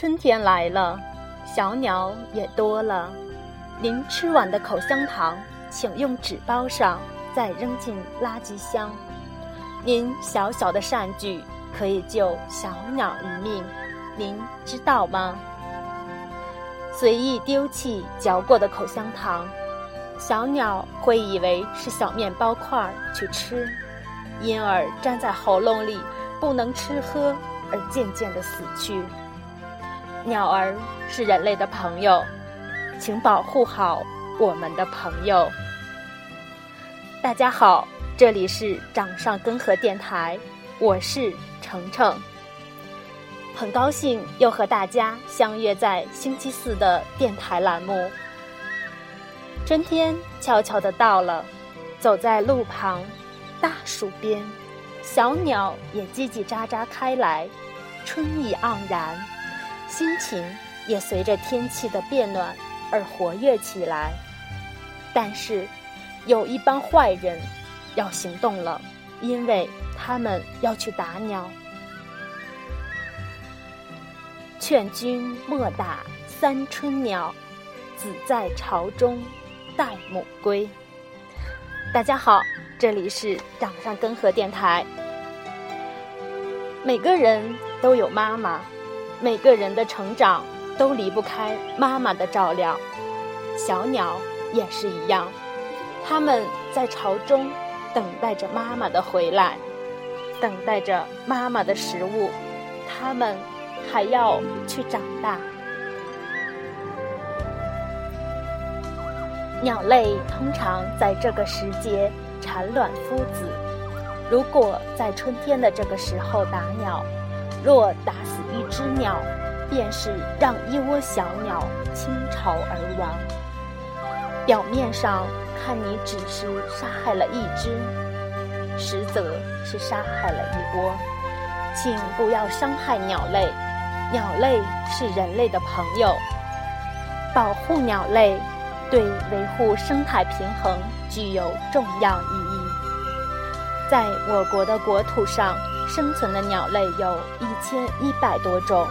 春天来了，小鸟也多了。您吃完的口香糖，请用纸包上，再扔进垃圾箱。您小小的善举可以救小鸟一命，您知道吗？随意丢弃嚼过的口香糖，小鸟会以为是小面包块儿去吃，因而粘在喉咙里，不能吃喝，而渐渐的死去。鸟儿是人类的朋友，请保护好我们的朋友。大家好，这里是掌上根河电台，我是程程。很高兴又和大家相约在星期四的电台栏目。春天悄悄的到了，走在路旁，大树边，小鸟也叽叽喳喳开来，春意盎然。心情也随着天气的变暖而活跃起来，但是有一帮坏人要行动了，因为他们要去打鸟。劝君莫打三春鸟，子在巢中待母归。大家好，这里是掌上根河电台。每个人都有妈妈。每个人的成长都离不开妈妈的照料，小鸟也是一样，它们在巢中等待着妈妈的回来，等待着妈妈的食物，它们还要去长大。鸟类通常在这个时节产卵孵子，如果在春天的这个时候打鸟。若打死只鸟，便是让一窝小鸟倾巢而亡。表面上看你只是杀害了一只，实则是杀害了一窝。请不要伤害鸟类，鸟类是人类的朋友。保护鸟类，对维护生态平衡具有重要意义。在我国的国土上。生存的鸟类有一千一百多种，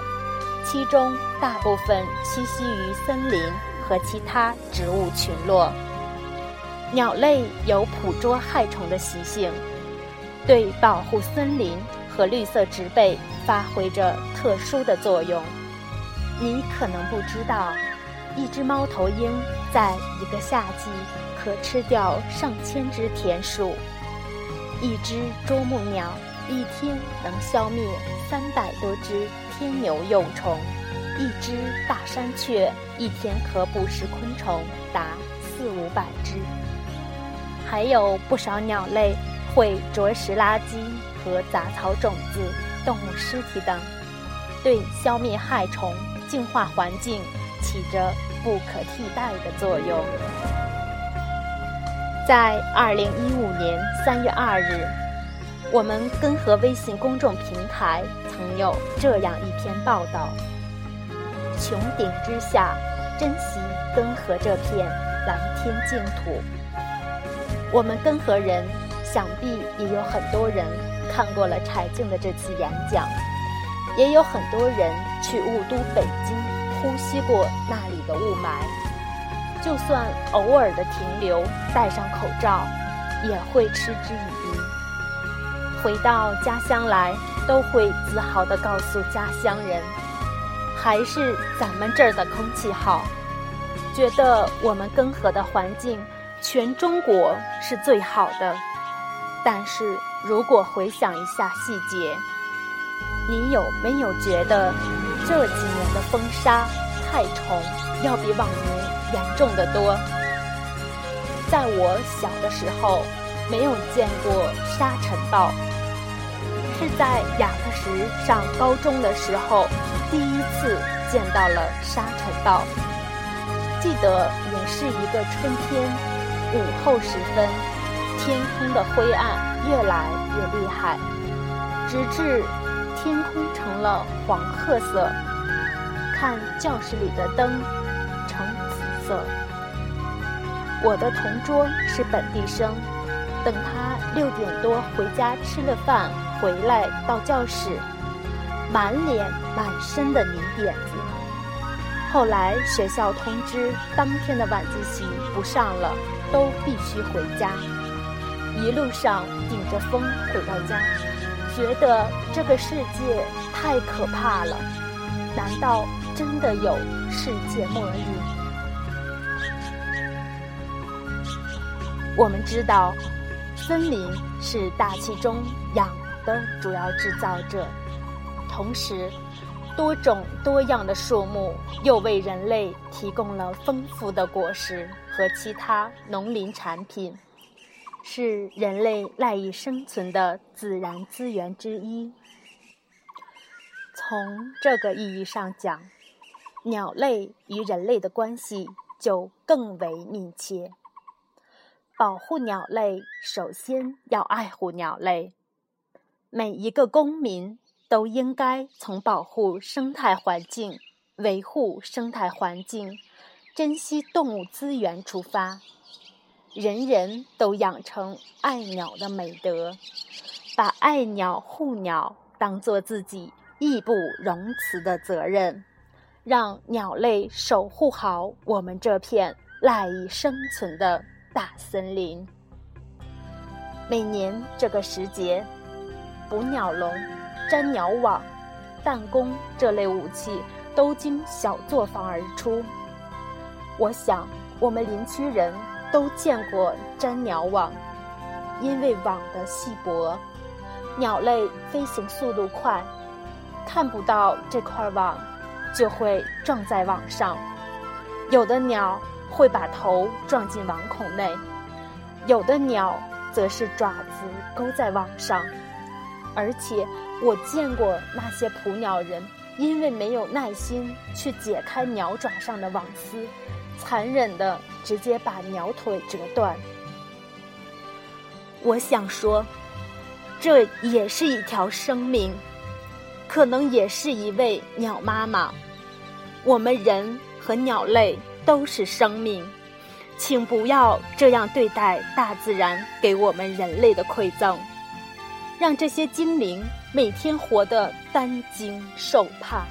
其中大部分栖息于森林和其他植物群落。鸟类有捕捉害虫的习性，对保护森林和绿色植被发挥着特殊的作用。你可能不知道，一只猫头鹰在一个夏季可吃掉上千只田鼠，一只啄木鸟。一天能消灭三百多只天牛幼虫，一只大山雀一天可捕食昆虫达四五百只。还有不少鸟类会啄食垃圾和杂草、种子、动物尸体等，对消灭害虫、净化环境起着不可替代的作用。在二零一五年三月二日。我们根河微信公众平台曾有这样一篇报道：穹顶之下，珍惜根河这片蓝天净土。我们根河人想必也有很多人看过了柴静的这次演讲，也有很多人去雾都北京呼吸过那里的雾霾。就算偶尔的停留，戴上口罩，也会嗤之以鼻。回到家乡来，都会自豪地告诉家乡人，还是咱们这儿的空气好。觉得我们根河的环境，全中国是最好的。但是如果回想一下细节，你有没有觉得这几年的风沙、害虫要比往年严重的多？在我小的时候。没有见过沙尘暴，是在雅克什上高中的时候第一次见到了沙尘暴。记得也是一个春天，午后时分，天空的灰暗越来越厉害，直至天空成了黄褐色，看教室里的灯呈紫色。我的同桌是本地生。等他六点多回家吃了饭回来到教室，满脸满身的泥点子。后来学校通知，当天的晚自习不上了，都必须回家。一路上顶着风回到家，觉得这个世界太可怕了。难道真的有世界末日？我们知道，森林是大气中氧的主要制造者，同时，多种多样的树木又为人类提供了丰富的果实和其他农林产品，是人类赖以生存的自然资源之一。从这个意义上讲，鸟类与人类的关系就更为密切。保护鸟类，首先要爱护鸟类。每一个公民都应该从保护生态环境、维护生态环境、珍惜动物资源出发，人人都养成爱鸟的美德，把爱鸟护鸟当做自己义不容辞的责任，让鸟类守护好我们这片赖以生存的。大森林。每年这个时节，捕鸟笼、粘鸟网、弹弓这类武器都经小作坊而出。我想，我们林区人都见过粘鸟网，因为网的细薄，鸟类飞行速度快，看不到这块网，就会撞在网上。有的鸟。会把头撞进网孔内，有的鸟则是爪子勾在网上，而且我见过那些捕鸟人，因为没有耐心去解开鸟爪上的网丝，残忍的直接把鸟腿折断。我想说，这也是一条生命，可能也是一位鸟妈妈。我们人和鸟类。都是生命，请不要这样对待大自然给我们人类的馈赠，让这些精灵每天活得担惊受怕。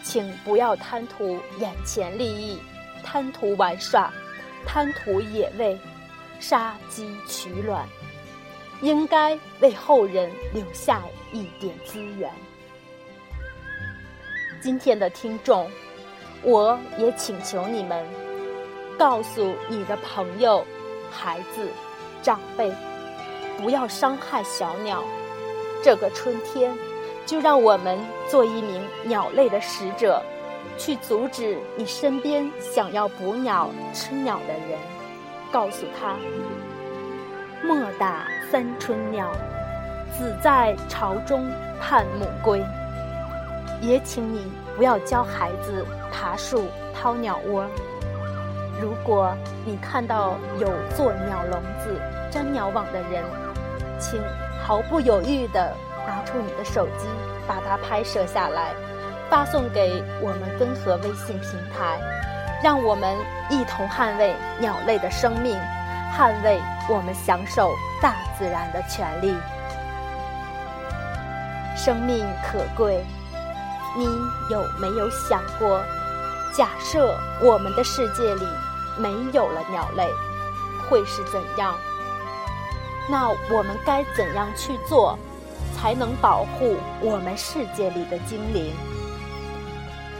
请不要贪图眼前利益，贪图玩耍，贪图野味，杀鸡取卵，应该为后人留下一点资源。今天的听众。我也请求你们，告诉你的朋友、孩子、长辈，不要伤害小鸟。这个春天，就让我们做一名鸟类的使者，去阻止你身边想要捕鸟、吃鸟的人。告诉他：莫打三春鸟，子在巢中盼母归。也请你不要教孩子爬树、掏鸟窝。如果你看到有做鸟笼子、粘鸟网的人，请毫不犹豫地拿出你的手机，把它拍摄下来，发送给我们根河微信平台，让我们一同捍卫鸟类的生命，捍卫我们享受大自然的权利。生命可贵。你有没有想过，假设我们的世界里没有了鸟类，会是怎样？那我们该怎样去做，才能保护我们世界里的精灵？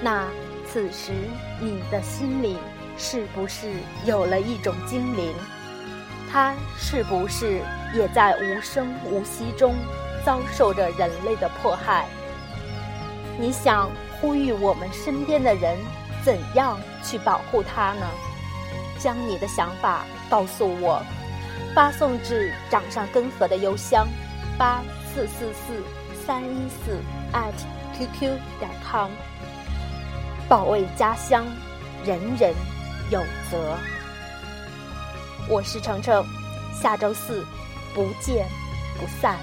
那此时你的心里是不是有了一种精灵？它是不是也在无声无息中遭受着人类的迫害？你想呼吁我们身边的人怎样去保护它呢？将你的想法告诉我，发送至掌上根河的邮箱八四四四三一四 at qq 点 com。保卫家乡，人人有责。我是程程，下周四不见不散。